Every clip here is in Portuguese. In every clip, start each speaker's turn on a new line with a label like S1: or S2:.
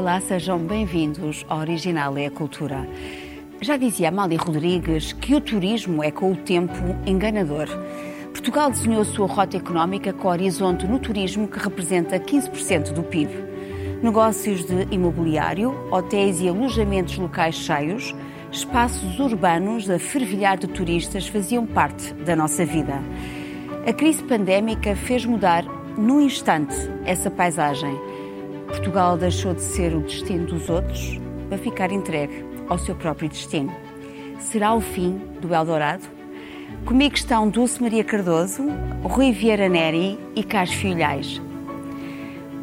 S1: Olá, sejam bem-vindos ao Original é a Cultura. Já dizia Amália Rodrigues que o turismo é com o tempo enganador. Portugal desenhou sua rota económica com horizonte no turismo que representa 15% do PIB. Negócios de imobiliário, hotéis e alojamentos locais cheios, espaços urbanos a fervilhar de turistas faziam parte da nossa vida. A crise pandémica fez mudar, num instante, essa paisagem. Portugal deixou de ser o destino dos outros para ficar entregue ao seu próprio destino. Será o fim do Eldorado? Comigo estão Dulce Maria Cardoso, Rui Vieira Neri e Carlos Filhais.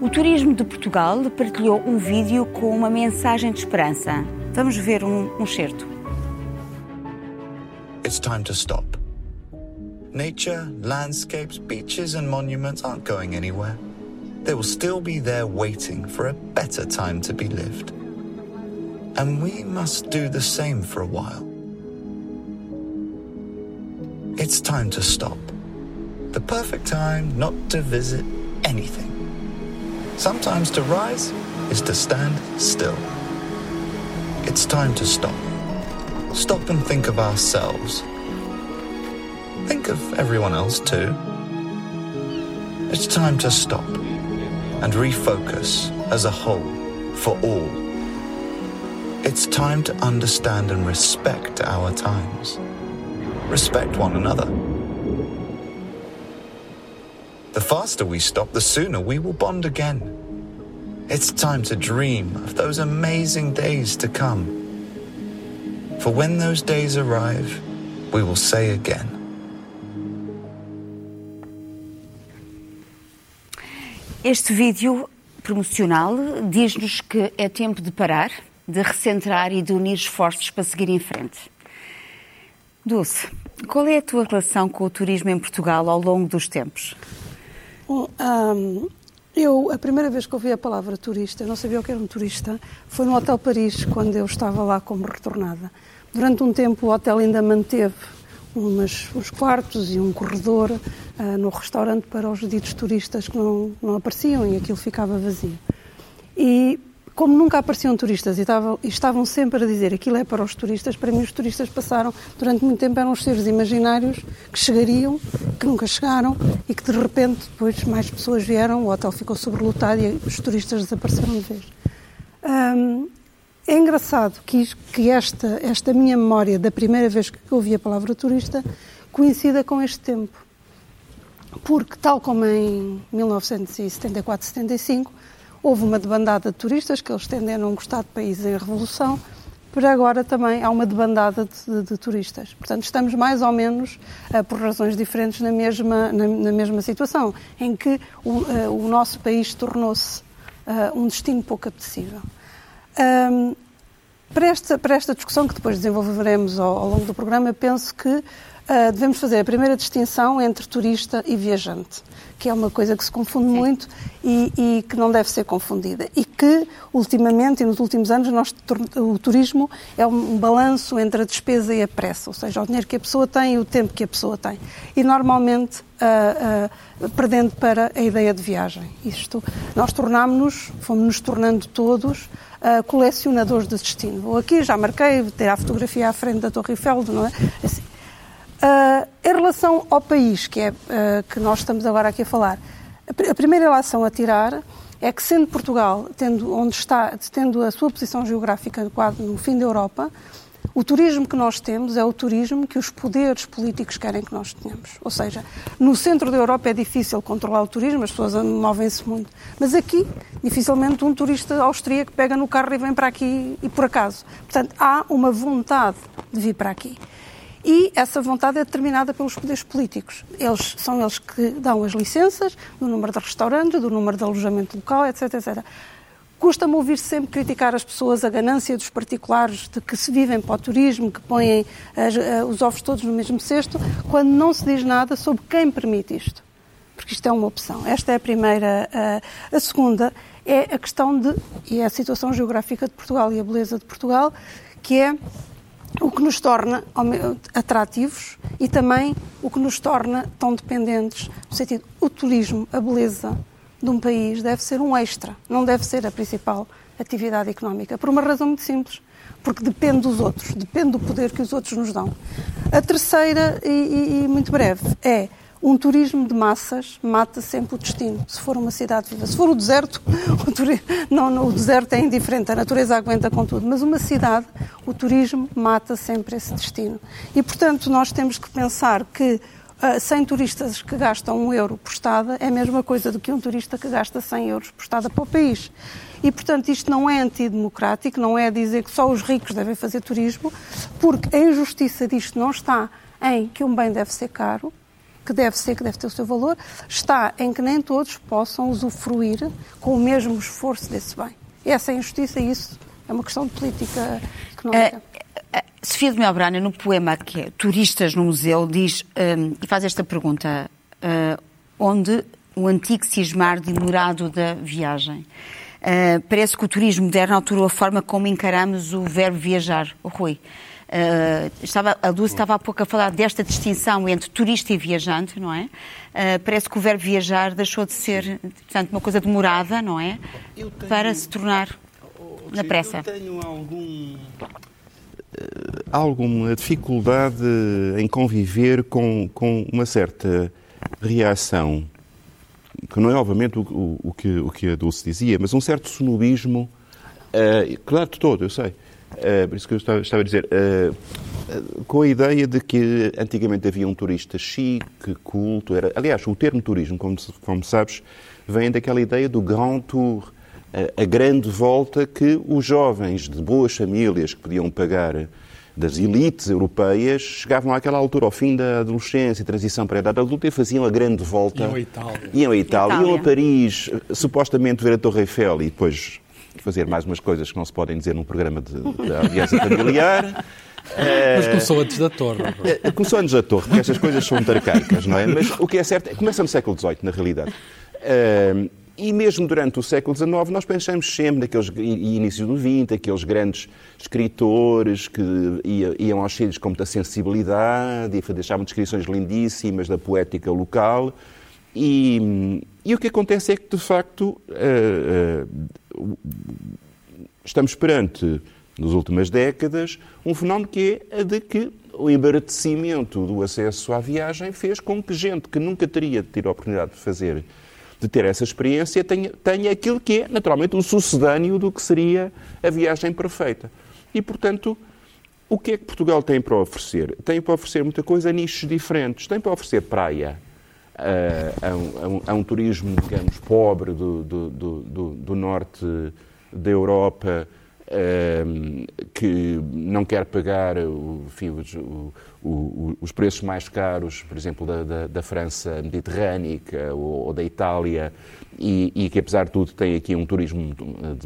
S1: O Turismo de Portugal partilhou um vídeo com uma mensagem de esperança. Vamos ver um, um certo.
S2: It's time to stop. Nature, landscapes, beaches and monuments aren't going anywhere. They will still be there waiting for a better time to be lived. And we must do the same for a while. It's time to stop. The perfect time not to visit anything. Sometimes to rise is to stand still. It's time to stop. Stop and think of ourselves. Think of everyone else too. It's time to stop and refocus as a whole for all. It's time to understand and respect our times. Respect one another. The faster we stop, the sooner we will bond again. It's time to dream of those amazing days to come. For when those days arrive, we will say again.
S1: Este vídeo promocional diz-nos que é tempo de parar, de recentrar e de unir esforços para seguir em frente. Dulce, qual é a tua relação com o turismo em Portugal ao longo dos tempos?
S3: Hum, eu, a primeira vez que ouvi a palavra turista, eu não sabia o que era um turista, foi no Hotel Paris, quando eu estava lá como retornada. Durante um tempo o hotel ainda manteve umas, uns quartos e um corredor uh, no restaurante para os ditos turistas que não, não apareciam e aquilo ficava vazio. E como nunca apareciam turistas e estavam, e estavam, sempre a dizer aquilo é para os turistas, para mim os turistas passaram durante muito tempo eram os seres imaginários que chegariam, que nunca chegaram e que de repente depois mais pessoas vieram, o hotel ficou sobrelotado e os turistas desapareceram de vez. Um, é engraçado que, que esta, esta minha memória da primeira vez que ouvi a palavra turista coincida com este tempo. Porque, tal como em 1974, 75, houve uma debandada de turistas que eles tendem a gostar de países em revolução, para agora também há uma debandada de, de, de turistas. Portanto, estamos mais ou menos, uh, por razões diferentes, na mesma, na, na mesma situação, em que o, uh, o nosso país tornou-se uh, um destino pouco apetecível. Um, para, esta, para esta discussão que depois desenvolveremos ao, ao longo do programa, penso que uh, devemos fazer a primeira distinção entre turista e viajante, que é uma coisa que se confunde Sim. muito e, e, que não deve ser confundida. E que, ultimamente e nos últimos anos, nós, o turismo é um balanço entre a despesa e a pressa, ou seja, o dinheiro que a pessoa tem e o tempo que a pessoa tem. E, normalmente, uh, uh, perdendo para a ideia de viagem. Isto, nós tornámos-nos, fomos-nos tornando todos uh, colecionadores de destino. Vou aqui, já marquei, ter a fotografia à frente da Torre Eiffel, não é? Assim. Uh, em relação ao país, que é uh, que nós estamos agora aqui a falar, a, a primeira relação a tirar é que, sendo Portugal, tendo, onde está, tendo a sua posição geográfica quase no fim da Europa, o turismo que nós temos é o turismo que os poderes políticos querem que nós tenhamos. Ou seja, no centro da Europa é difícil controlar o turismo, as pessoas movem-se muito. Mas aqui, dificilmente um turista austríaco pega no carro e vem para aqui e por acaso. Portanto, há uma vontade de vir para aqui. E essa vontade é determinada pelos poderes políticos. Eles são eles que dão as licenças do número de restaurantes, do número de alojamento local, etc, etc. Custa-me ouvir sempre criticar as pessoas, a ganância dos particulares de que se vivem para o turismo, que põem as, eh, os ovos todos no mesmo cesto, quando não se diz nada sobre quem permite isto. Porque isto é uma opção. Esta é a primeira. A, a segunda é a questão de. e é a situação geográfica de Portugal e a beleza de Portugal, que é o que nos torna atrativos e também o que nos torna tão dependentes, no sentido, o turismo, a beleza de um país deve ser um extra, não deve ser a principal atividade económica, por uma razão muito simples. Porque depende dos outros, depende do poder que os outros nos dão. A terceira, e, e, muito breve, é um turismo de massas mata sempre o destino, se for uma cidade viva. Se for o deserto, o, turismo, não, não, o deserto é indiferente, a natureza aguenta com tudo, mas uma cidade, o turismo mata sempre esse destino. E, portanto, nós temos que pensar que uh, ah, 100 turistas que gastam um euro por estada é a mesma coisa do que um turista que gasta 100 euros por estada para o país. E, portanto, isto não é antidemocrático, não é dizer que só os ricos devem fazer turismo, porque a injustiça disto não está em que um bem deve ser caro, que deve ser, que deve ter o seu valor, está em que nem todos possam usufruir com o mesmo esforço desse bem. Essa é a injustiça e isso é uma questão de política económica.
S1: Uh, Sofia de Melbrana, no poema que é Turistas no Museu, diz um, e faz esta pergunta: uh, onde o antigo cismar demorado da viagem? Uh, parece que o turismo moderno alterou a forma como encaramos o verbo viajar. O Rui. Uh, estava, a Dulce estava há pouco a falar desta distinção entre turista e viajante, não é? Uh, parece que o verbo viajar deixou de ser, portanto, uma coisa demorada, não é? Tenho, Para se tornar oh, na pressa.
S4: Eu tenho algum, alguma dificuldade em conviver com, com uma certa reação, que não é obviamente o, o, o que, o que a Dulce dizia, mas um certo sonobismo, uh, claro de todo, eu sei, Uh, por isso que eu estava, estava a dizer, uh, com a ideia de que antigamente havia um turista chique, culto, era, aliás, o termo turismo, como, como sabes, vem daquela ideia do grand tour, a grande volta que os jovens de boas famílias que podiam pagar das elites europeias chegavam àquela altura, ao fim da adolescência, transição para a idade adulta, e faziam a grande volta.
S5: Iam a Itália.
S4: Iam a Itália, Itália. iam a Paris, supostamente ver a Torre Eiffel e depois fazer mais umas coisas que não se podem dizer num programa de, de audiência familiar.
S5: Mas começou antes da torre.
S4: Eh, começou antes da torre, porque estas coisas são muito arcaicas, não é? Mas o que é certo, é começa no século XVIII, na realidade. E mesmo durante o século XIX, nós pensamos sempre naqueles inícios do XX, aqueles grandes escritores que iam aos sítios com muita sensibilidade e deixavam descrições lindíssimas da poética local. E, e o que acontece é que, de facto, uh, uh, estamos perante, nas últimas décadas, um fenómeno que é a de que o embaratecimento do acesso à viagem fez com que gente que nunca teria tido a oportunidade de fazer, de ter essa experiência, tenha, tenha aquilo que é, naturalmente, o sucedâneo do que seria a viagem perfeita. E, portanto, o que é que Portugal tem para oferecer? Tem para oferecer muita coisa a nichos diferentes. Tem para oferecer praia, a, a, um, a um, turismo, digamos, pobre do, do, do, do norte da Europa, um, que não quer pagar o, enfim, os, o, os, preços mais caros, por exemplo, da, da, da França mediterrânica ou, ou, da Itália, e, e, que, apesar de tudo, tem aqui um turismo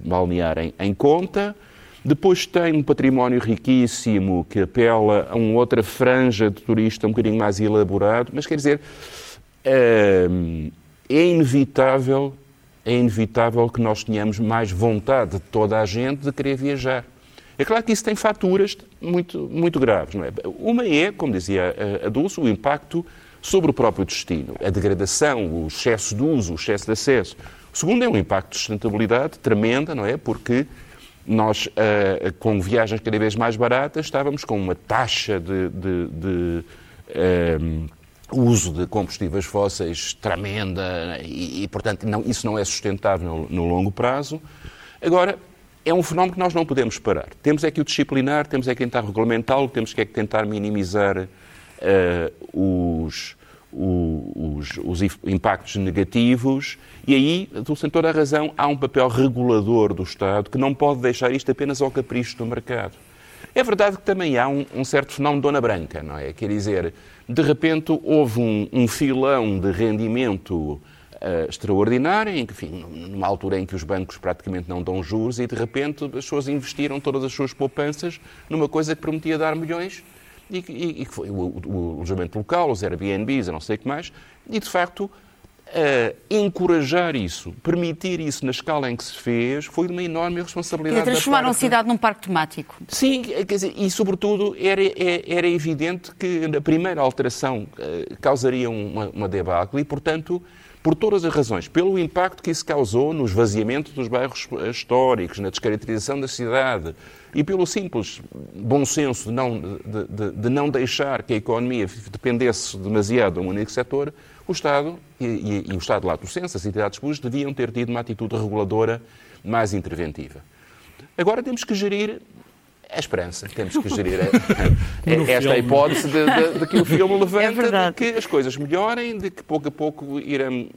S4: balnear em, em conta. Depois tem um património riquíssimo que apela a uma outra franja de turista um bocadinho mais elaborado, mas quer dizer, é inevitável, é inevitável que nós tenhamos mais vontade de toda a gente de querer viajar. É claro que isso tem faturas muito, muito graves. Não é? Uma é, como dizia a Dulce, o impacto sobre o próprio destino, a degradação, o excesso de uso, o excesso de acesso. O segundo é um impacto de sustentabilidade tremenda, não é? Porque nós, uh, com viagens cada vez mais baratas, estávamos com uma taxa de, de, de uh, o uso de combustíveis fósseis tremenda e, e portanto, não, isso não é sustentável no, no, longo prazo. Agora, é um fenómeno que nós não podemos parar. Temos é que o disciplinar, temos é que tentar regulamentá-lo, temos é que tentar minimizar uh, os, os, os, impactos negativos e aí, tu sem toda a razão, há um papel regulador do Estado que não pode deixar isto apenas ao capricho do mercado. É verdade que também há um, um certo fenómeno de dona branca, não é? Quer dizer, de repente houve um, um filão de rendimento uh, extraordinário, em que, enfim, numa altura em que os bancos praticamente não dão juros e de repente as pessoas investiram todas as suas poupanças numa coisa que prometia dar milhões e, e, e que foi o, alojamento local, os Airbnbs, a não sei o que mais, e de facto Uh, encorajar isso, permitir isso na escala em que se fez, foi uma enorme responsabilidade.
S1: E transformar uma cidade num parque temático.
S4: Sim, quer dizer, e sobretudo era, é, era evidente que a primeira alteração uh, causaria uma, uma debacle e, portanto, por todas as razões, pelo impacto que isso causou no esvaziamento dos bairros históricos, na descaracterização da cidade e pelo simples bom senso de não, de, de, de não deixar que a economia dependesse demasiado de um único setor, o Estado e, e, e o Estado lá do Censo, as entidades públicas, deviam ter tido uma atitude reguladora mais interventiva. Agora temos que gerir a esperança. Temos que gerir a, a, esta hipótese de, de, de, que o filme levanta, é de que as coisas melhorem, de que pouco a pouco irão,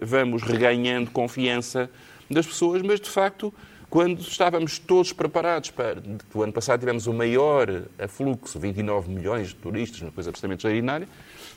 S4: vamos reganhando confiança das pessoas, mas de facto, quando estávamos todos preparados para. O ano passado tivemos o maior afluxo, 29 milhões de turistas, uma coisa absolutamente extraordinária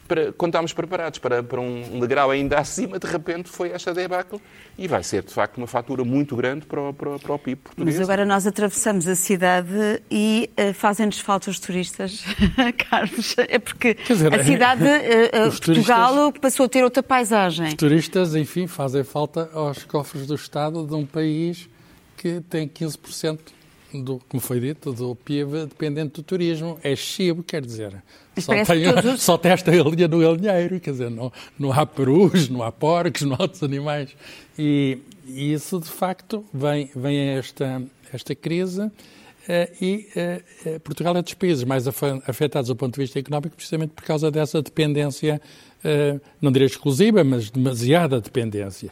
S4: para, quando estávamos preparados para, para um degrau ainda acima, de repente foi esta debacle e vai ser, de facto, uma fatura muito grande para o, para, para o PIB português.
S1: Mas agora nós atravessamos a cidade e uh, fazem-nos falta os turistas, Carlos. É porque dizer, a cidade, uh, uh, Portugal, passou a ter outra paisagem.
S5: Os turistas, enfim, fazem falta aos cofres do Estado de um país que tem 15% do, como foi dito, do PIB dependente do turismo. É chibo, quer dizer. Só tem, todos... só tem esta galinha no galinheiro, quer dizer, não, não há perus, não há porcos, não há outros animais. E, e isso, de facto, vem, vem esta, esta crise. Uh, e uh, Portugal é dos países mais afetados do ponto de vista económico, precisamente por causa dessa dependência, uh, não direi exclusiva, mas demasiada dependência.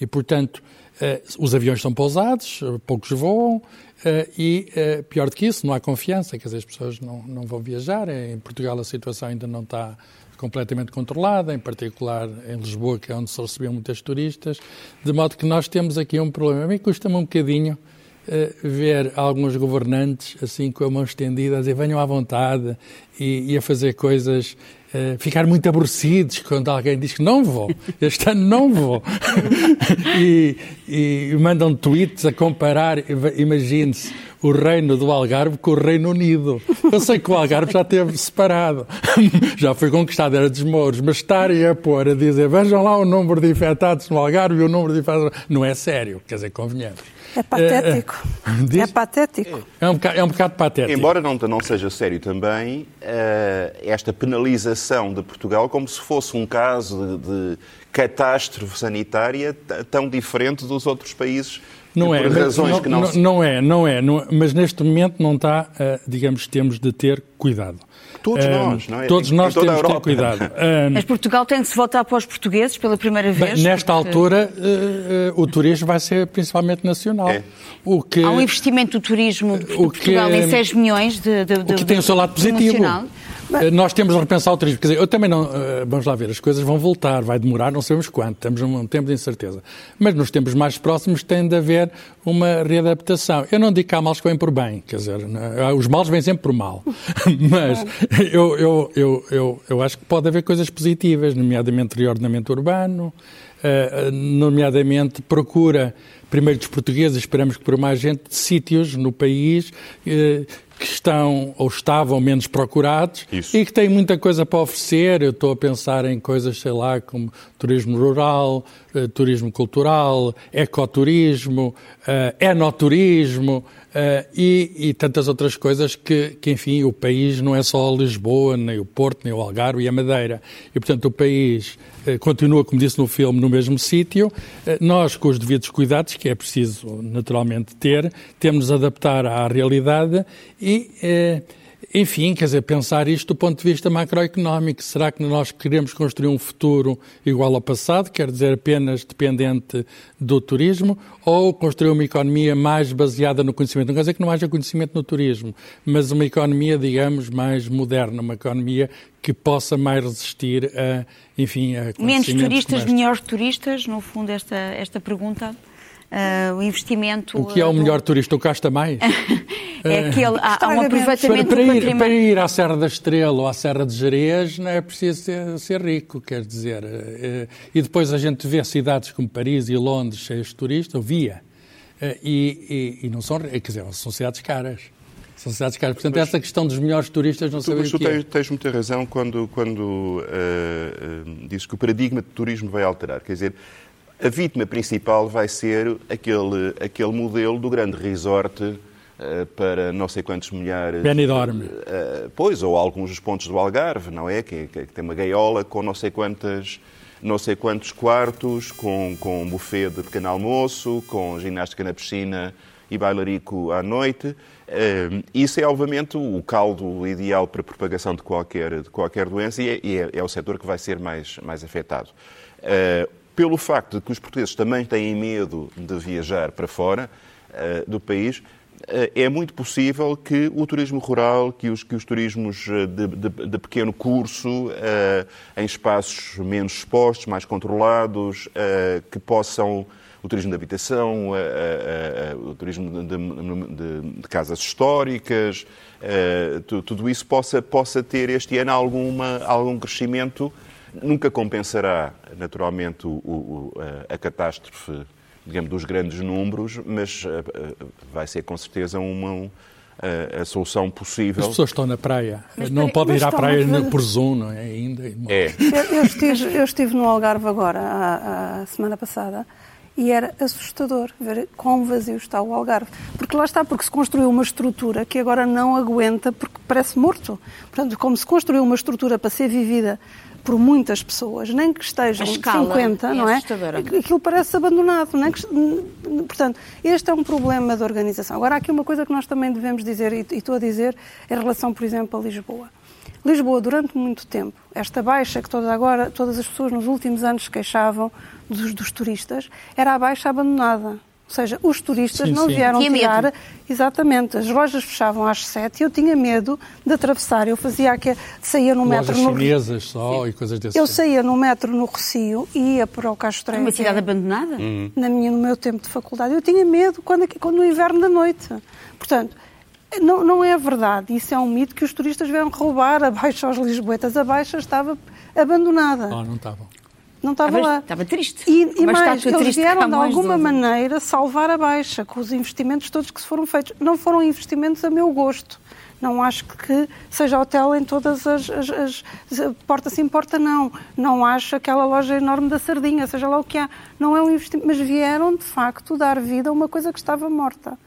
S5: E, portanto, os aviões são pousados, poucos voam, Uh, e, uh, pior do que isso, não há confiança, quer dizer, as pessoas não, não vão viajar. Em Portugal a situação ainda não está completamente controlada, em particular em Lisboa, que é onde se recebiam muitos turistas, de modo que nós temos aqui um problema. A mim custa-me um bocadinho uh, ver alguns governantes assim com a mão estendida a dizer venham à vontade e, e a fazer coisas Uh, ficar muito aborrecidos quando alguém diz que não vou, este ano não vou. e, e, mandam tweets a comparar, imagine-se, o reino do Algarve com o Reino Unido. Eu sei que o Algarve já esteve separado, já foi conquistado, era dos mouros, mas estarem a pôr, a dizer, vejam lá o número de infectados no Algarve e o número de infectados, não é sério, quer dizer, convenhamos.
S3: É patético. É, é, é patético.
S5: É um, bocado, é um bocado patético.
S4: Embora não, não seja sério também, uh, esta penalização de Portugal como se fosse um caso de, de catástrofe sanitária tão diferente dos outros países
S5: não é, razões não, que não, não, não é, não é, não, mas neste momento não está, uh, digamos, temos de ter cuidado.
S4: Todos uh, nós, não é?
S5: Todos nós temos de ter cuidado. Uh,
S1: mas Portugal tem de se voltar para os portugueses pela primeira vez?
S5: Bem, nesta porque... altura, o turismo vai ser principalmente nacional. É.
S1: O que, Há um investimento do turismo de Portugal que, em 6 milhões de, de, de
S5: O que tem o seu lado positivo. Eh, nós temos de repensar o turismo. Quer dizer, eu também não. Eh, vamos lá ver, as coisas vão voltar, vai demorar, não sabemos quanto, estamos num tempo de incerteza. Mas nos tempos mais próximos tem de haver uma readaptação. Eu não digo que há males que vêm por bem, quer dizer, é? os males vêm sempre por mal. Mas eu, eu, eu, eu, eu acho que pode haver coisas positivas, nomeadamente reordenamento urbano, eh, nomeadamente procura primeiro dos portugueses, esperamos que por mais gente, de sítios no país que estão ou estavam menos procurados Isso. e que têm muita coisa para oferecer. Eu estou a pensar em coisas, sei lá, como turismo rural, eh, turismo cultural, ecoturismo, eh, enoturismo, e, e, tantas outras coisas que, que, enfim, o país não é só Lisboa, nem o Porto, nem o Algarve e a Madeira. E, portanto, o país continua, como disse no filme, no mesmo sítio. Nós, com os devidos cuidados, que é preciso naturalmente ter, temos de adaptar à realidade e enfim, quer dizer, pensar isto do ponto de vista macroeconómico. Será que nós queremos construir um futuro igual ao passado, quer dizer, apenas dependente do turismo, ou construir uma economia mais baseada no conhecimento? Não quer dizer que não haja conhecimento no turismo, mas uma economia, digamos, mais moderna, uma economia que possa mais resistir a, enfim, a
S1: Menos turistas, melhores turistas, no fundo, esta, esta pergunta? Uh, o investimento.
S5: O que é o melhor do... turista? O casta mais?
S1: é aquele. Há, há um aproveitamento
S5: para, para, ir, para ir à Serra da Estrela ou à Serra de Jerez não é preciso ser, ser rico, quer dizer. Uh, e depois a gente vê cidades como Paris e Londres cheias de turistas, via. Uh, e, e, e, não são, quer dizer, são cidades caras. São cidades caras. Portanto, mas, essa questão dos melhores turistas não sabemos o que
S4: tu tens, é. tens muita razão quando, quando uh, uh, dizes que o paradigma de turismo vai alterar. Quer dizer, a vítima principal vai ser aquele, aquele modelo do grande resort uh, para não sei quantos milhares.
S5: Benidorm.
S4: Uh, pois, ou alguns dos pontos do Algarve, não é? Que, que, que, tem uma gaiola com não sei quantas não sei quantos quartos, com, com buffet de pequeno almoço, com ginástica na piscina e bailarico à noite. Uh, isso é, obviamente, o caldo ideal para a propagação de qualquer, de qualquer doença e, é, é, é, o setor que vai ser mais, mais afetado. Uh, pelo facto de que os portugueses também têm medo de viajar para fora uh, do país, é muito possível que o turismo rural, que os, que os turismos de, de, de pequeno curso, em espaços menos expostos, mais controlados, que possam o turismo de habitação, o turismo de, de, de casas históricas, tudo isso possa, possa ter este ano alguma, algum crescimento. Nunca compensará, naturalmente, o, o, a, catástrofe digamos, dos grandes números, mas vai ser com certeza uma, a, a, solução possível.
S5: As pessoas estão na praia, mas, não podem ir à praia por Zoom, não é? Ainda.
S4: É.
S3: Eu, eu, estive, eu estive no Algarve agora, a, a semana passada, e era assustador ver quão vazio está o Algarve. Porque lá está, porque se construiu uma estrutura que agora não aguenta, porque parece morto. Portanto, como se construiu uma estrutura para ser vivida por muitas pessoas, nem que estejam 50, é não é? Aquilo parece abandonado. Nem que... Portanto, este é um problema de organização. Agora, há aqui uma coisa que nós também devemos dizer, e estou a dizer, em relação, por exemplo, a Lisboa. Lisboa, durante muito tempo, esta baixa que toda agora, todas as pessoas nos últimos anos queixavam dos, dos turistas, era a baixa abandonada. Ou seja, os turistas sim, não sim. vieram tinha tirar. Medo. Exatamente. As lojas fechavam às sete e eu tinha medo de atravessar. Eu fazia que saía no
S5: lojas
S3: metro.
S5: Lojas chinesas só e coisas desse
S3: Eu tipo. saía no metro no Recio e ia para o Castro
S1: Uma cidade abandonada? Uhum.
S3: Na minha, no meu tempo de faculdade. Eu tinha medo quando, quando no inverno da noite. Portanto, não, não é verdade. Isso é um mito que os turistas vieram roubar a Baixa aos Lisboetas. A Baixa estava abandonada.
S5: Não, não estava.
S3: Não estava lá.
S1: Estava triste.
S3: E, e mais, eles vieram de alguma maneira salvar a Baixa com os investimentos todos que se foram feitos. Não foram investimentos a meu gosto. Não acho que seja hotel em todas as, as, as, porta sim, porta não. Não acho aquela loja enorme da sardinha, seja lá o que há. Não é um investimento, mas vieram de facto dar vida a uma coisa que estava morta.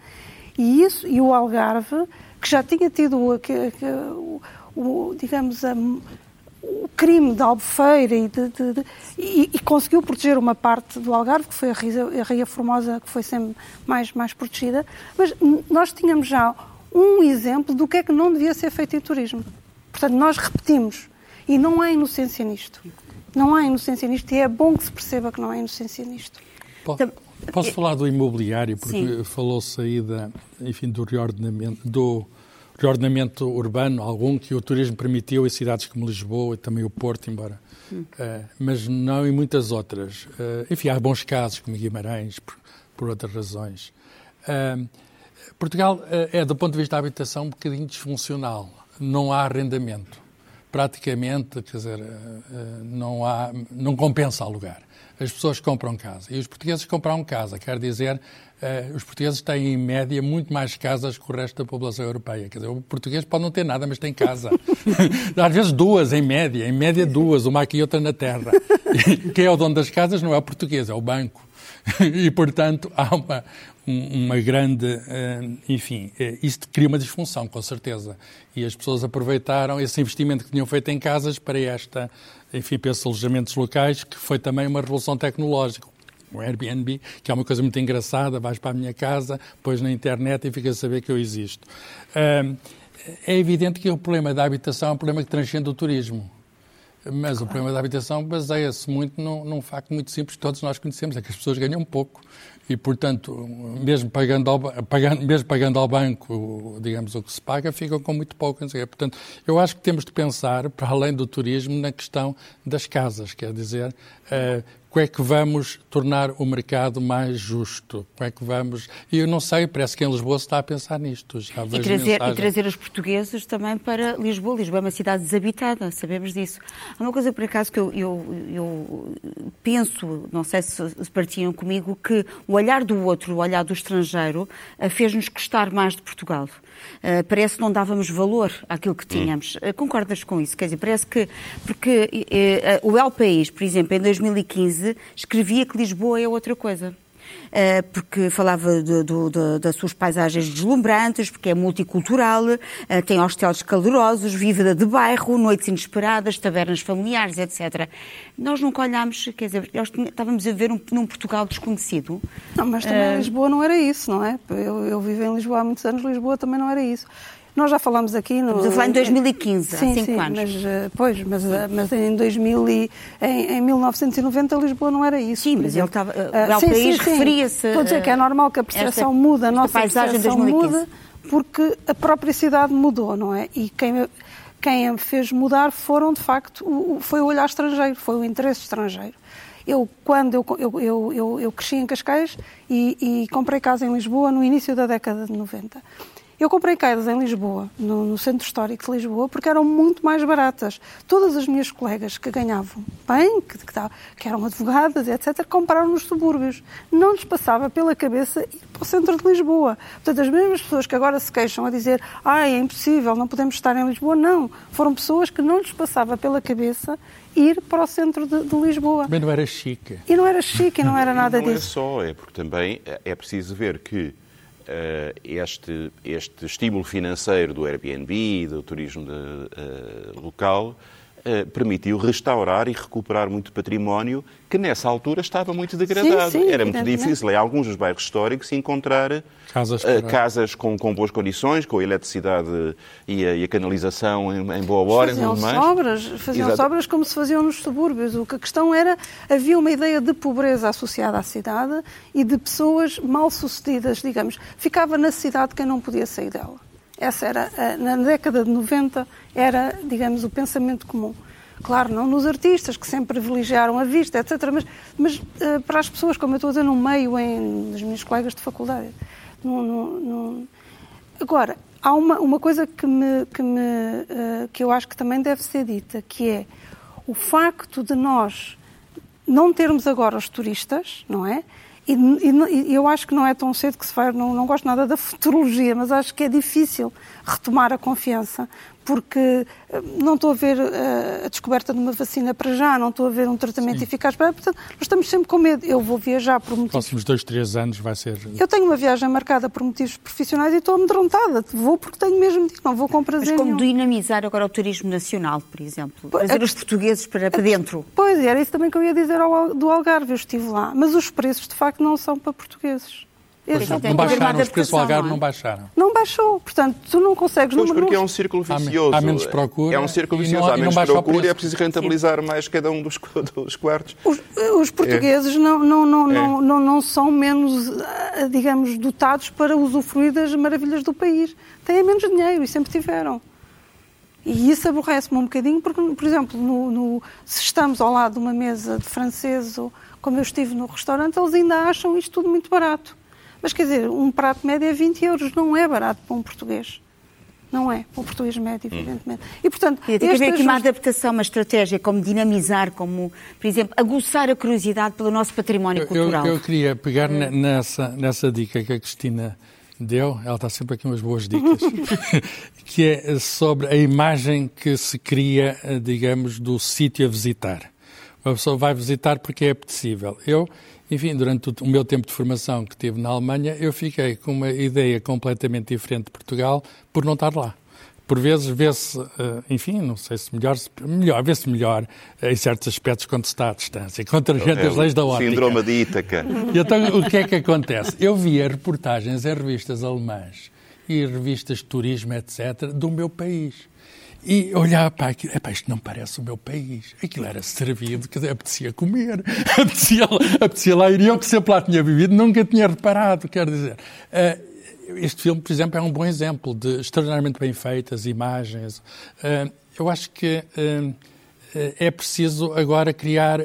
S3: E isso, e o Algarve, que já tinha tido o, o, digamos, a, o crime da Albufeira e, de, de, de, e, e, conseguiu proteger uma parte do Algarve, que foi a Ria, a Ria Formosa, que foi sempre mais, mais protegida, mas nós tínhamos já um exemplo do que é que não devia ser feito em turismo. Portanto, nós repetimos. E não há inocência nisto. Não há inocência nisto e é bom que se perceba que não há inocência nisto.
S5: Então, Posso falar do imobiliário, porque falou-se aí da, enfim, do reordenamento, do reordenamento urbano, algum que o turismo permitiu em cidades como Lisboa e também o Porto, embora. Hum. Uh, mas não em muitas outras. Uh, enfim, há bons casos, como Guimarães, por, por outras razões. Uh, Portugal é, do ponto de vista da habitação, um bocadinho disfuncional. Não há arrendamento. Praticamente, quer dizer, não, há, não compensa alugar as pessoas compram casa. E os portugueses compram casa, quer dizer, uh, os portugueses têm, em média, muito mais casas que o resto da população europeia. Quer dizer, o português pode não ter nada, mas tem casa. Às vezes duas, em média. Em média, duas, uma aqui e outra na terra. E quem é o dono das casas não é o português, é o banco. E, portanto, há uma, uma grande. Eh, enfim, eh, isto cria uma disfunção, com certeza. E as pessoas aproveitaram esse investimento que tinham feito em casas para esta enfim, para esses alojamentos locais, que foi também uma revolução tecnológica. O Airbnb, que é uma coisa muito engraçada, vais para a minha casa, pões na internet e ficas a saber que eu existo. É evidente que o problema da habitação é um problema que transcende o turismo. Mas claro. o problema da habitação baseia-se muito num, num, facto muito simples que todos nós conhecemos, é que as pessoas ganham pouco. E, portanto, mesmo pagando ao, pagando, mesmo pagando ao banco, digamos, o que se paga, ficam com muito pouco. Portanto, eu acho que temos de pensar, para além do turismo, na questão das casas, quer dizer, uh, como é que vamos tornar o mercado mais justo? Como é que vamos. E eu não sei, parece que em Lisboa se está a pensar nisto. Já
S1: e, trazer, e trazer os portugueses também para Lisboa. Lisboa é uma cidade desabitada, sabemos disso. Há uma coisa, por acaso, que eu, eu, eu penso, não sei se, se partilham comigo, que o olhar do outro, o olhar do estrangeiro, eh, fez-nos gostar mais de Portugal. Uh, parece que não dávamos valor àquilo que tínhamos. Uh, concordas com isso? Quer dizer, parece que. Porque uh, o El País, por exemplo, em 2015, escrevia que Lisboa é outra coisa. uh, porque falava de, de, de, das suas paisagens deslumbrantes, porque é multicultural, uh, tem hostels calorosos, vida de bairro, noites inesperadas, tavernas familiares, etc. Nós nunca olhámos, quer dizer, estávamos a ver um, num Portugal desconhecido.
S3: Não, mas também Lisboa não era isso, não é? Eu, eu vivo em Lisboa há muitos anos, Lisboa também não era isso. Nós já falámos aqui... No,
S1: Estamos a falar em 2015,
S3: sim,
S1: há cinco
S3: sim,
S1: anos.
S3: Mas, eh, pois, mas, eh, mas em, 2000 e, em, em 1990 Lisboa não era isso.
S1: Sim, mas ele estava... Uh, o país referia-se...
S3: Estou a dizer que é normal que a percepção esta, muda, a nossa percepção muda, porque a própria cidade mudou, não é? E quem, quem a fez mudar foram, de facto, o, foi o olhar estrangeiro, foi o interesse estrangeiro. Eu, quando eu, eu, eu, eu cresci em Cascais e, e comprei casa em Lisboa no início da década de 90. Eu comprei casas em Lisboa, no, no, Centro Histórico de Lisboa, porque eram muito mais baratas. Todas as minhas colegas que ganhavam bem, que, que, que eram advogadas, etc., compraram nos subúrbios. Não lhes passava pela cabeça ir para o centro de Lisboa. Portanto, as mesmas pessoas que agora se queixam a dizer ah, é impossível, não podemos estar em Lisboa, não. Foram pessoas que não lhes passava pela cabeça ir para o centro de, de Lisboa.
S5: Mas não era chique.
S3: E não era chique, não era nada
S4: não
S3: disso.
S4: Não é só, é porque também é preciso ver que este, este estímulo financeiro do Airbnb, do turismo de, uh, local, permitiu restaurar e recuperar muito património que nessa altura estava muito degradado.
S3: Sim, sim,
S4: Era muito difícil em alguns dos bairros históricos encontrar
S5: casas,
S4: uh, casas com, com, boas condições, com a eletricidade e a, e a canalização em, em, boa hora.
S3: Faziam sobras, faziam sobras como se faziam nos subúrbios. O que a questão era, havia uma ideia de pobreza associada à cidade e de pessoas mal sucedidas, digamos. Ficava na cidade quem não podia sair dela. Essa era, na década de 90, era, digamos, o pensamento comum. Claro, não nos artistas, que sempre privilegiaram a vista, etc., mas, mas uh, para as pessoas, como eu estou a dizer, no meio, em, dos meus colegas de faculdade. No, no, no... Agora, há uma, uma coisa que, me, que, me, uh, que eu acho que também deve ser dita, que é o facto de nós não termos agora os turistas, não é? E, e, eu acho que não é tão cedo que se vai, não, não gosto nada da futurologia, mas acho que é difícil retomar a confiança, porque eh, não estou a ver uh, a descoberta de uma vacina para já, não estou a ver um tratamento Sim. eficaz para portanto, nós estamos sempre com medo. Eu vou viajar por motivos...
S5: Próximos dois, três anos vai ser...
S3: Eu tenho uma viagem marcada por motivos profissionais e estou amedrontada. Vou porque tenho mesmo de não vou com prazer
S1: Mas como
S3: nenhum.
S1: dinamizar agora o turismo nacional, por exemplo? Trazer é, os portugueses para, para dentro?
S3: Pois, era isso também que eu ia dizer ao, do Algarve, eu estive lá. Mas os preços, de facto, não são para portugueses.
S5: Pois não, não baixaram, os preços do Algarve não, é? baixaram.
S3: Não baixou, portanto, tu não consegues...
S4: Pois, porque é um círculo vicioso.
S5: Há, há menos procura.
S4: É um círculo vicioso, há menos procura e é preciso rentabilizar Sim. mais cada um dos, dos quartos.
S3: Os, os portugueses é. não, não, não, é. não, não, não são menos, ah, digamos, dotados para usufruir das maravilhas do país. Têm menos dinheiro e sempre tiveram. E isso aborrece-me um bocadinho, porque, por exemplo, no, no, se estamos ao lado de uma mesa de franceses, ou como eu estive no restaurante, eles ainda acham isto tudo muito barato. Mas quer dizer, um prato médio é 20 euros, não é barato para um português. Não é, para o português médio, hum. evidentemente.
S1: E, portanto, e tem que haver aqui uma adaptação, uma estratégia, como dinamizar, como, por exemplo, aguçar a curiosidade pelo nosso património cultural.
S5: Eu, eu queria pegar é. nessa, nessa dica que a Cristina deu, ela está sempre aqui umas boas dicas, que é sobre a imagem que se cria, digamos, do sítio a visitar. Uma pessoa vai visitar porque é apetecível. Eu enfim, durante o meu tempo de formação que tive na Alemanha, eu fiquei com uma ideia completamente diferente de Portugal por não estar lá. Por vezes vê-se, eh, enfim, não sei se melhor, melhor vê-se melhor em certos aspectos quando se está à distância, contra é, as leis da ótica.
S4: Síndrome de Ítaca.
S5: E então, o que é que acontece? Eu via reportagens em revistas alemãs e revistas de turismo, etc., do meu país. E olhava para aquilo, epá, isto não parece o meu país. Aquilo era servido, que apetecia comer, apetecia, apetecia lá ir. Eu que sempre lá tinha vivido, nunca tinha reparado, quer dizer. Uh, este filme, por exemplo, é um bom exemplo de extraordinariamente bem feitas imagens. Uh, eu acho que uh, é preciso agora criar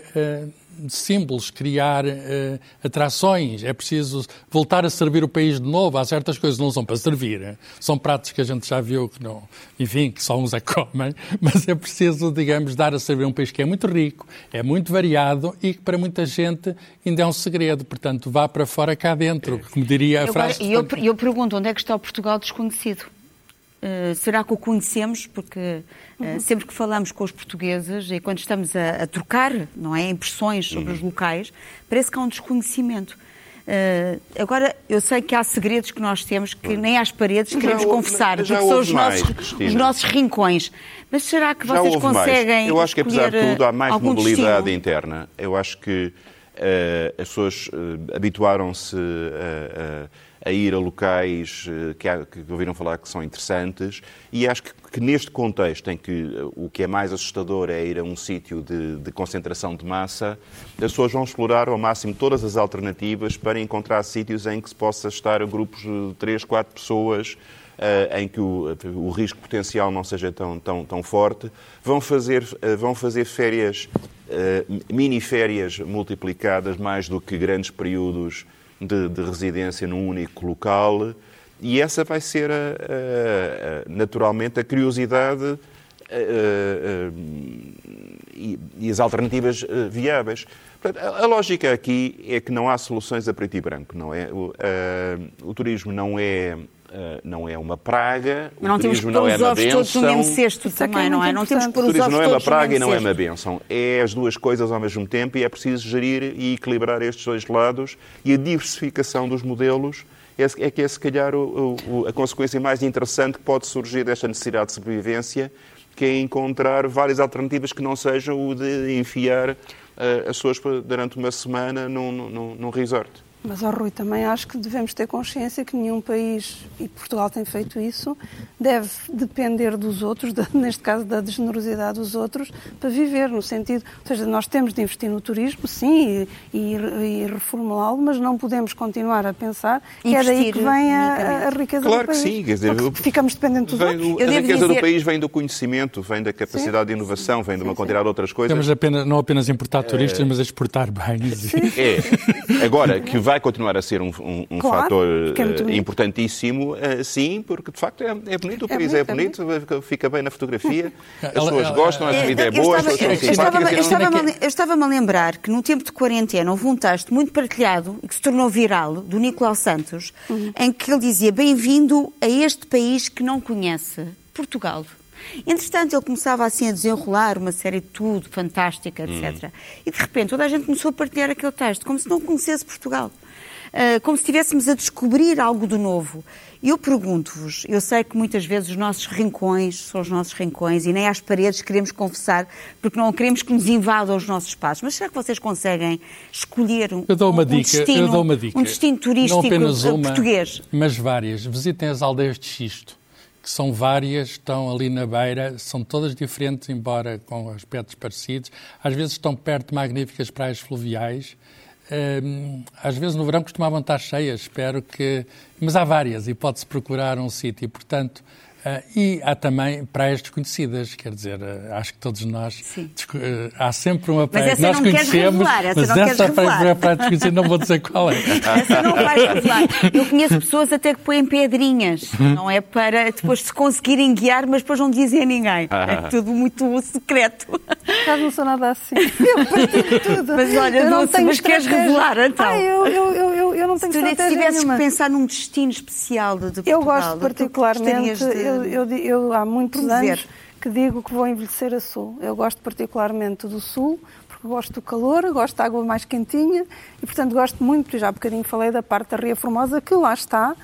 S5: símbolos, criar uh, atrações. É preciso voltar a servir o país de novo. Há certas coisas que não são para servir. Hein? São pratos que a gente já viu que não, enfim, que só uns é que comem. Mas é preciso, digamos, dar a servir um país que é muito rico, é muito variado e que para muita gente ainda é um segredo. Portanto, vá para fora cá dentro, como diria a frase.
S1: E eu, eu pergunto, onde é que está o Portugal desconhecido? Uh, será que o conhecemos? Porque uh, sempre que falamos com os portugueses e quando estamos a, a trocar não é, impressões sobre uhum. os locais, parece que há um desconhecimento. Uh, agora, eu sei que há segredos que nós temos que nem às paredes queremos já, confessar, porque são os, mais, nossos, os nossos rincões. Mas será que vocês conseguem.
S4: Mais. Eu acho que, apesar de tudo, há mais mobilidade destino? interna. Eu acho que uh, as pessoas uh, habituaram-se a a ir a locais eh, que, há, que ouviram falar que são interessantes e acho que, que, neste contexto em que eh, o que é mais assustador é ir a um sítio de, de, concentração de massa, as pessoas vão explorar ao máximo todas as alternativas para encontrar sítios em que se possa estar grupos de 3, 4 pessoas Uh, em que o, o, risco potencial não seja tão, tão, tão forte, vão fazer, uh, vão fazer férias, uh, mini-férias multiplicadas mais do que grandes períodos de, de residência num único local. E essa vai ser, a, a, a, naturalmente, a curiosidade e, e, as alternativas eh, viáveis. Portanto, a, lógica aqui é que não há soluções a preto e branco, não é? O, o turismo não é Uh, não é uma praga,
S1: o não turismo não é uma benção. mesmo cesto também, é não é? Não temos que pôr os
S4: ovos
S1: não
S4: é uma praga e não é uma benção. É as duas coisas ao mesmo tempo e é preciso gerir e equilibrar estes dois lados e a diversificação dos modelos é, é que é, se calhar, o, o, a consequência mais interessante que pode surgir desta necessidade de sobrevivência, que é encontrar várias alternativas que não sejam o de enfiar uh, as pessoas durante uma semana num, num, num resort.
S3: Mas, oh, Rui, também acho que devemos ter consciência que nenhum país, e Portugal tem feito isso, deve depender dos outros, de, neste caso da generosidade dos outros, para viver, no sentido, ou seja, nós temos de investir no turismo, sim, e, e, e reformulá-lo, mas não podemos continuar a pensar que é daí que vem a, a riqueza
S4: claro
S3: do país.
S4: Claro que sim, quer dizer,
S3: ficamos dependentes dos
S4: vem,
S3: outros.
S4: a riqueza dizer... do país vem do conhecimento, vem da capacidade sim. de inovação, vem de uma quantidade de outras coisas.
S5: Temos apenas, não apenas importar turistas, é... mas exportar bens.
S4: É. Agora, que vai continuar a ser um, um, um claro, fator é importantíssimo, uh, sim, porque de facto é, é bonito, o é país é bonito, é bonito, fica bem na fotografia, as pessoas gostam, a comida é boa, as pessoas são simpáticas.
S1: Eu estava-me a lembrar que no tempo de quarentena houve um texto muito partilhado e que se tornou viral, do Nicolau Santos, uhum. em que ele dizia: Bem-vindo a este país que não conhece, Portugal. Entretanto, ele começava assim a desenrolar uma série de tudo, fantástica, etc. Hum. E de repente toda a gente começou a partilhar aquele texto, como se não conhecesse Portugal. Uh, como se estivéssemos a descobrir algo de novo. E eu pergunto-vos, eu sei que muitas vezes os nossos rincões são os nossos rincões e nem às paredes queremos confessar porque não queremos que nos invadam os nossos espaços, mas será que vocês conseguem escolher um,
S5: eu dou uma um, dica,
S1: destino,
S5: eu dou uma dica.
S1: um destino turístico
S5: não apenas uma,
S1: português?
S5: Mas várias. Visitem as aldeias de xisto que são várias, estão ali na beira, são todas diferentes, embora com aspectos parecidos. Às vezes estão perto de magníficas praias fluviais. Hum, às vezes no verão costumavam estar cheias, espero que. Mas há várias e pode-se procurar um sítio. Portanto, Uh, e há também praias desconhecidas, quer dizer, uh, acho que todos nós. Uh, há sempre uma praia que nós conhecemos, mas essa praia, praia desconhecida não vou dizer qual é.
S1: Essa não vais revelar. Eu conheço pessoas até que põem pedrinhas, não é para depois se conseguirem guiar, mas depois não dizem a ninguém. É tudo muito secreto.
S3: Caso não sou nada assim. Eu partilho tudo.
S1: Mas olha, eu não tenho mas queres revelar então?
S3: Ah, eu, eu, eu, eu, não tenho se,
S1: se tivesses que pensar num destino especial de, de Portugal,
S3: eu gosto particularmente. Eu, eu, eu, há muitos promover. anos que digo que vou envelhecer a sul. Eu gosto particularmente do sul, porque gosto do calor, gosto da água mais quentinha e, portanto, gosto muito, já há bocadinho falei da parte da Ria Formosa, que lá está,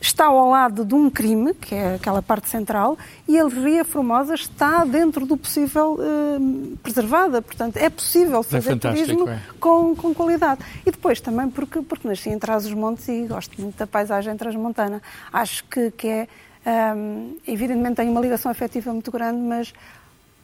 S3: está ao lado de um crime, que é aquela parte central, e a Ria Formosa está dentro do possível eh, preservada. Portanto, é possível é fazer é turismo é. com, com qualidade. E depois também porque, porque nasci em Trás-os-Montes e gosto muito da paisagem transmontana. Acho que, que é um, evidentemente tenho uma ligação afetiva muito grande, mas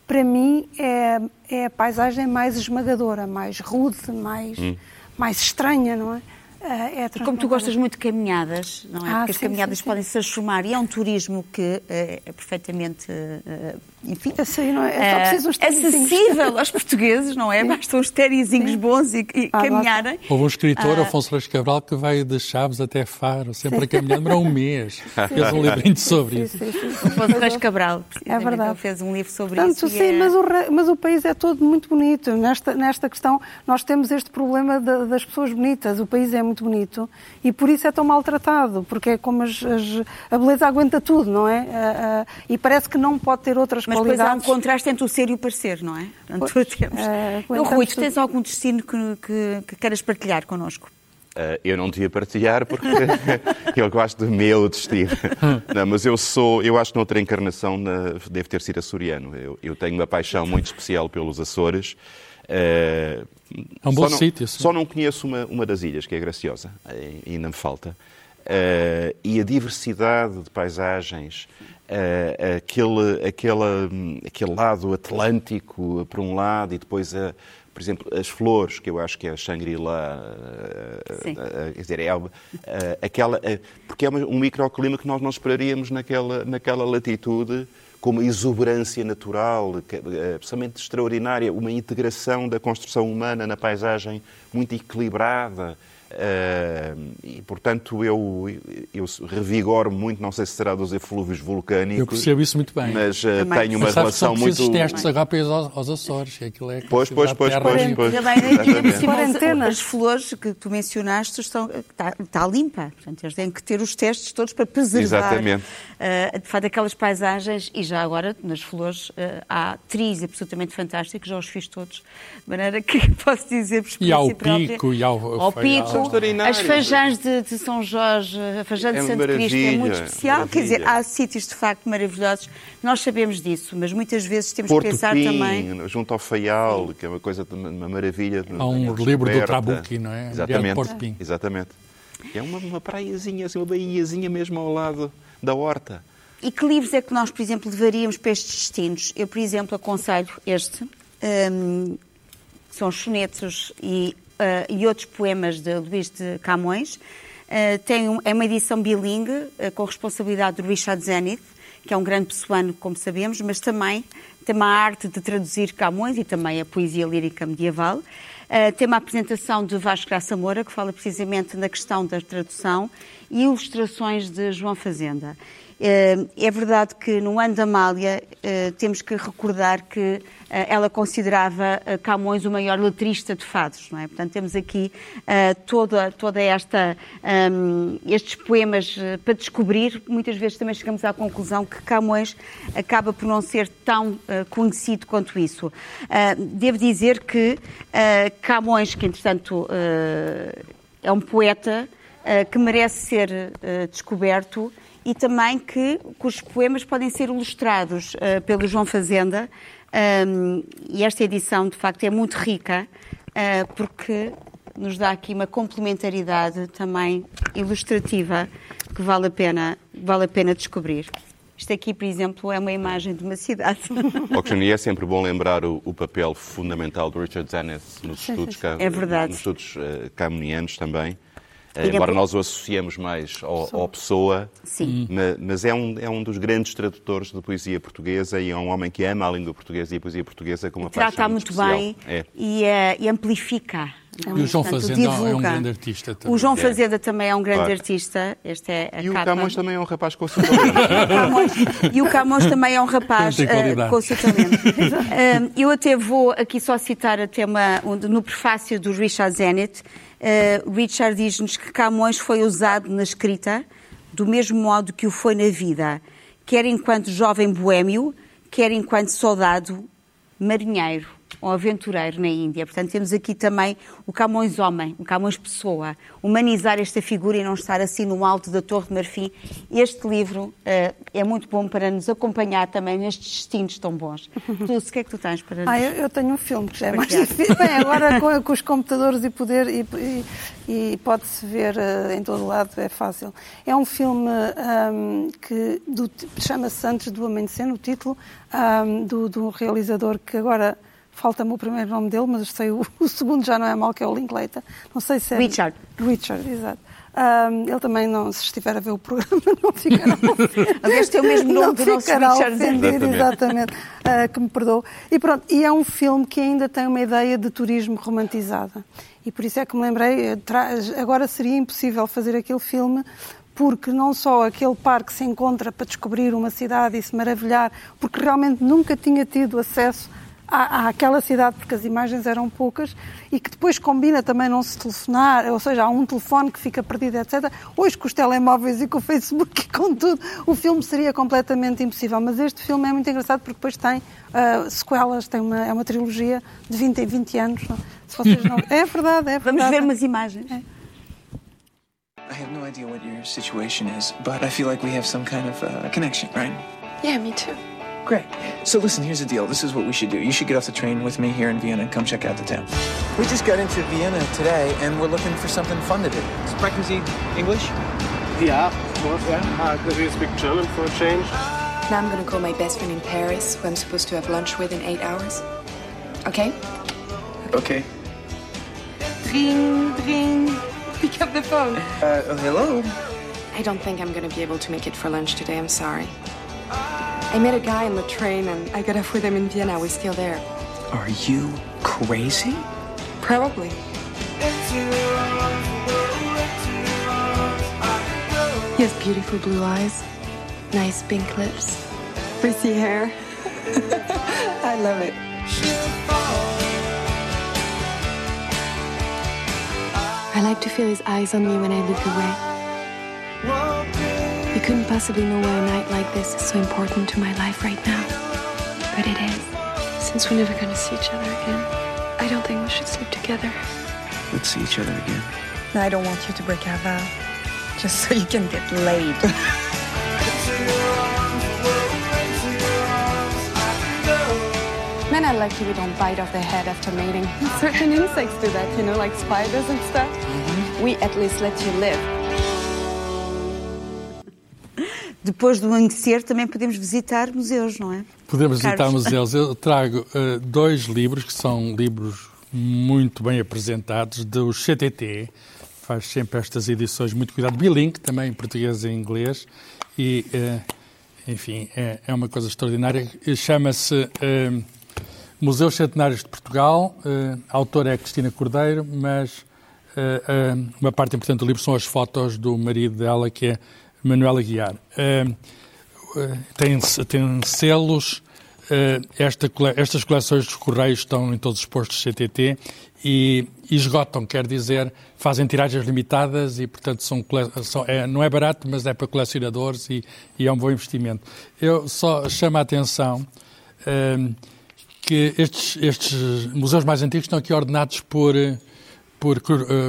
S3: para mim é, é a paisagem mais esmagadora, mais rude, mais, hum. mais estranha, não é?
S1: Eh, é como tu gostas muito de caminhadas, não é? Ah, Porque as caminhadas sim, sim. podem se transformar e é um turismo que é, é perfeitamente, uh, enfim,
S3: sei, não é? é preciso uns
S1: acessível aos portugueses, não é? Sim. Bastam uns térizinhos bons e, e ah, caminharem.
S5: Houve um escritor, ah. Afonso Reis Cabral, que veio de Chaves até Faro, sempre a caminhar, demorou um mês. Fez um livrinho sobre isso.
S1: Afonso Reis Cabral, é verdade. Ele fez um livro sobre
S3: Portanto,
S1: isso.
S3: Sim, é... mas, o, mas o país é todo muito bonito. Nesta, nesta questão, nós temos este problema de, das pessoas bonitas. O país é muito bonito e por isso é tão maltratado, porque é como as, as, a beleza aguenta tudo, não é? Uh, uh, e parece que não pode ter outras
S1: Mas
S3: qualidades.
S1: Mas há um contraste entre o ser e o parecer, não é? Portanto, pois, temos. Uh, Rui, tu tens algum destino que, que, que queiras partilhar connosco?
S4: Uh, eu não devia partilhar porque eu gosto do meu destino. Não, mas eu sou, eu acho que noutra encarnação na, deve ter sido açoriano. Eu, eu, tenho uma paixão muito especial pelos Açores.
S5: Uh, é um bom sítio.
S4: Só não conheço uma, uma das ilhas, que é Graciosa, ainda me falta. Uh, e a diversidade de paisagens, uh, aquele, aquele, aquele lado atlântico por um lado e depois a, por exemplo, as flores, que eu acho que é a Shangri-La, quer dizer, é aquela, porque é um microclima que nós não esperaríamos naquela, naquela latitude, com uma exuberância natural, absolutamente extraordinária, uma integração da construção humana na paisagem muito equilibrada. Uh, e, portanto, eu, eu revigoro muito, não sei se será dos eflúvios vulcânicos. Eu
S5: percebo isso muito bem.
S4: Mas uh, tenho uma relação muito...
S5: esses testes rápidos aos, aos Açores, aquilo é...
S4: Pois, pois, pois, pois, pois.
S1: As flores que tu mencionaste estão, está, está limpa, portanto, eles têm que ter os testes todos para preservar
S4: Exatamente.
S1: Uh, de facto aquelas paisagens e já agora nas flores há tris absolutamente fantásticos, já os fiz todos, de maneira que posso dizer por
S5: E ao pico, e ao,
S1: ao pico, as fajãs de, de, São Jorge, a fajã de é Santo Cristo é muito especial. Maravilha. Quer dizer, há sítios de facto maravilhosos. Nós sabemos disso, mas muitas vezes temos
S4: Porto
S1: que pensar
S4: Pim,
S1: também.
S4: Junto ao Faial, que é uma coisa, uma maravilha.
S5: Há um livro do Trabucchi, não é?
S4: Exatamente. Porto Pim. Exatamente. É uma, uma praiazinha, assim, uma baíazinha mesmo ao lado da horta.
S1: E que livros é que nós, por exemplo, levaríamos para estes destinos? Eu, por exemplo, aconselho este, um, são sonetos e e outros poemas de Luís de Camões. Uh, tem um, é uma edição bilingue, uh, com responsabilidade do Richard Zenith, que é um grande pessoano, como sabemos, mas também tem uma arte de traduzir Camões e também a poesia lírica medieval. Uh, tem uma apresentação de Vasco Graça Moura, que fala precisamente na questão da tradução, e ilustrações de João Fazenda. Uh, é verdade que no ano da Amália uh, temos que recordar que eh, ela considerava eh, Camões o maior letrista de fados, não é? Portanto, temos aqui toda, toda esta, um, estes poemas para descobrir. Muitas vezes também chegamos à conclusão que Camões acaba por não ser tão conhecido quanto isso. devo dizer que Camões, que entretanto é um poeta que merece ser descoberto, e também que cujos poemas podem ser ilustrados uh, pelo João Fazenda, um, e esta edição, de facto, é muito rica, uh, porque nos dá aqui uma complementaridade também ilustrativa que vale a pena, vale a pena descobrir. Isto aqui, por exemplo, é uma imagem de uma cidade.
S4: Oxani, é sempre bom lembrar o, o, papel fundamental do Richard Zenith nos estudos,
S1: é verdade.
S4: Nos estudos uh, camonianos também. Eh, embora nós o associemos mais ao, ao Pessoa,
S1: Sim.
S4: mas é um, é um dos grandes tradutores de poesia portuguesa e é um homem que ama a língua portuguesa e a poesia portuguesa com uma
S1: paixão
S4: Trata
S1: muito
S4: especial.
S1: bem é. e, uh, e, amplifica.
S5: E o João Portanto, Fazenda divulga. é um grande artista também.
S1: O João é. Fazenda também é um grande claro. artista. Este é a
S4: e
S1: capa.
S4: o Camões também é um rapaz com o seu
S1: talento. e o Camões também é um rapaz uh, com o seu talento. uh, eu até vou aqui só citar até uma, no prefácio do Richard Zenit, uh, Richard diz-nos que Camões foi usado na escrita do mesmo modo que o foi na vida, quer enquanto jovem boêmio, quer enquanto soldado marinheiro um aventureiro na Índia. Portanto, temos aqui também o Camões homem, o Camões pessoa, humanizar esta figura e não estar assim no alto da Torre de Marfim. Este livro uh, é muito bom para nos acompanhar também nestes destinos tão bons. Tu, o que é que tu tens para
S3: ah, eu, eu, tenho um filme que já é mais difícil. Bem, agora com, com, os computadores e poder e, e, e pode-se ver uh, em todo lado, é fácil. É um filme um, que chama-se Antes do Amanhecer, no título, um, do, do realizador que agora falta-me o primeiro nome dele, mas sei o, o, segundo já não é mal, que é o Linklater. Não sei se é...
S1: Richard.
S3: Richard, exato. Um, ele também, não, se estiver a ver o programa, não ficará.
S1: Aliás, tem o mesmo nome do nosso Richard.
S3: Ofendido, exatamente, uh, que me perdoe. E pronto, e é um filme que ainda tem uma ideia de turismo romantizada. E por isso é que me lembrei, eh, agora seria impossível fazer aquele filme porque não só aquele parque se encontra para descobrir uma cidade e se maravilhar, porque realmente nunca tinha tido acesso à, àquela cidade, porque as imagens eram poucas, e que depois combina também não se telefonar, ou seja, há um telefone que fica perdido, etc. Hoje, com os telemóveis e com o Facebook e com tudo, o filme seria completamente impossível. Mas este filme é muito engraçado porque depois tem uh, sequelas, tem uma, é uma trilogia de 20 em 20 anos. Se vocês não... É verdade, é verdade.
S1: Vamos ver umas imagens. É.
S6: have no idea what your situation is, but I feel like we have some kind of uh, connection, right?
S7: Yeah, me too.
S6: Great. So listen, here's the deal. This is what we should do. You should get off the train with me here in Vienna and come check out the town. We just got into Vienna today, and we're looking for something fun to do. Sprechen Sie English?
S8: Yeah, of course, yeah. Uh, do you speak German for a change?
S7: Now I'm gonna call my best friend in Paris, who I'm supposed to have lunch with in eight hours. Okay?
S6: Okay.
S7: Ring, ring. Pick up the phone.
S6: Uh, oh, hello?
S7: I don't think I'm gonna be able to make it for lunch today, I'm sorry. I met a guy on the train and I got off with him in Vienna. We're still there.
S6: Are you crazy?
S7: Probably. He has beautiful blue eyes, nice pink lips, frizzy hair. I love it. I like to feel his eyes on me when I look away. You couldn't possibly know why a night like this is so important to my life right now. But it is. Since we're never gonna see each other again, I don't think we should sleep together.
S6: Let's see each other again.
S7: No, I don't want you to break our vow. Just so you can get laid. Men are lucky we don't bite off their head after mating. Certain insects do that, you know, like spiders and stuff. Mm -hmm. We at least let you live.
S1: Depois do amanhecer também podemos visitar museus, não é?
S5: Podemos visitar museus. Eu trago uh, dois livros que são livros muito bem apresentados do CTT. Faz sempre estas edições muito cuidado, bilingue também em português e inglês e uh, enfim é, é, uma coisa extraordinária. Chama-se uh, Museus Centenários de Portugal. a autora é Cristina Cordeiro, mas uma parte importante do livro são as fotos do marido dela que é Manuela Guiar. Uh, tem, tem selos, uh, esta, estas coleções dos Correios estão em todos os postos CTT e, esgotam, quer dizer, fazem tiragens limitadas e, portanto, são, são é, não é barato, mas é para colecionadores e, e, é um bom investimento. Eu só chamo a atenção que estes, estes museus mais antigos estão aqui ordenados por, por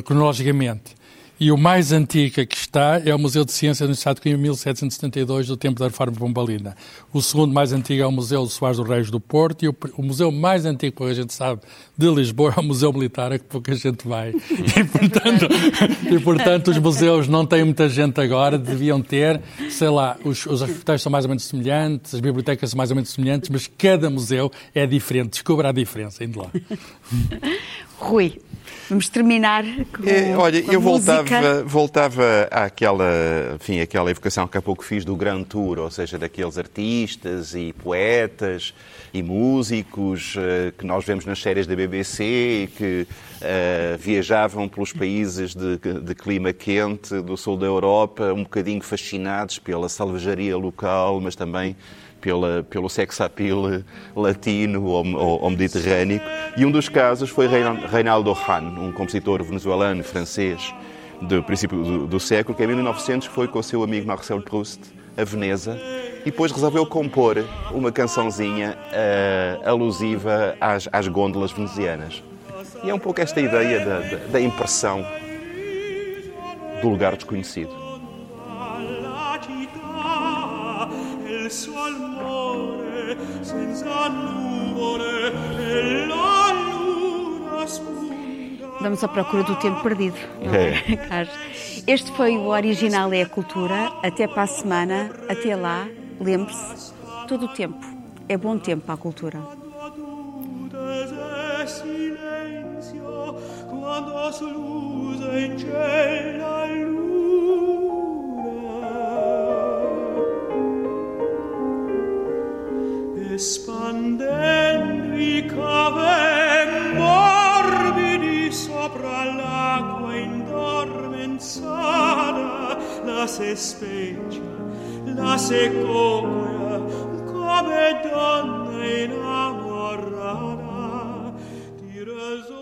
S5: cronologicamente. E o mais antigo que está é o Museu de Ciências no Estado de em 1772, do tempo da Reforma Pombalina. O segundo mais antigo é o Museu de Soares dos Reis do Porto e o, o museu mais antigo, que a gente sabe, de Lisboa é o Museu Militar, a que pouca gente vai. E portanto, e, portanto os museus não têm muita gente agora, deviam ter, sei lá, os, os hospitais são mais ou menos semelhantes, as bibliotecas são mais ou menos semelhantes, mas cada museu é diferente. Descubra a diferença, indo lá.
S1: Rui, vamos terminar com. É,
S4: olha,
S1: com
S4: eu voltava, voltava àquela, enfim, àquela evocação que há pouco fiz do Grand Tour, ou seja, daqueles artistas e poetas e músicos uh, que nós vemos nas séries da BBC e que uh, viajavam pelos países de, de, clima quente do sul da Europa, um bocadinho fascinados pela salvajaria local, mas também pela, pelo sex appeal latino ou, ou, ou, mediterrâneo. E um dos casos foi Reinaldo Han, um compositor venezuelano, francês, do princípio do, do, século, que em 1900 foi com o seu amigo Marcel Proust a Veneza e depois resolveu compor uma cançãozinha uh, alusiva às, às gôndolas venezianas. E é um pouco esta ideia da, da, da impressão do lugar desconhecido.
S1: Vamos à procura do tempo perdido. É. Este foi o Original é a Cultura. Até para a semana. Até lá. Lembre-se, todo o tempo é bom tempo para a cultura. cave morbidi sopra l'acqua indormenzata la se specchia la se copia come donna innamorata ti resona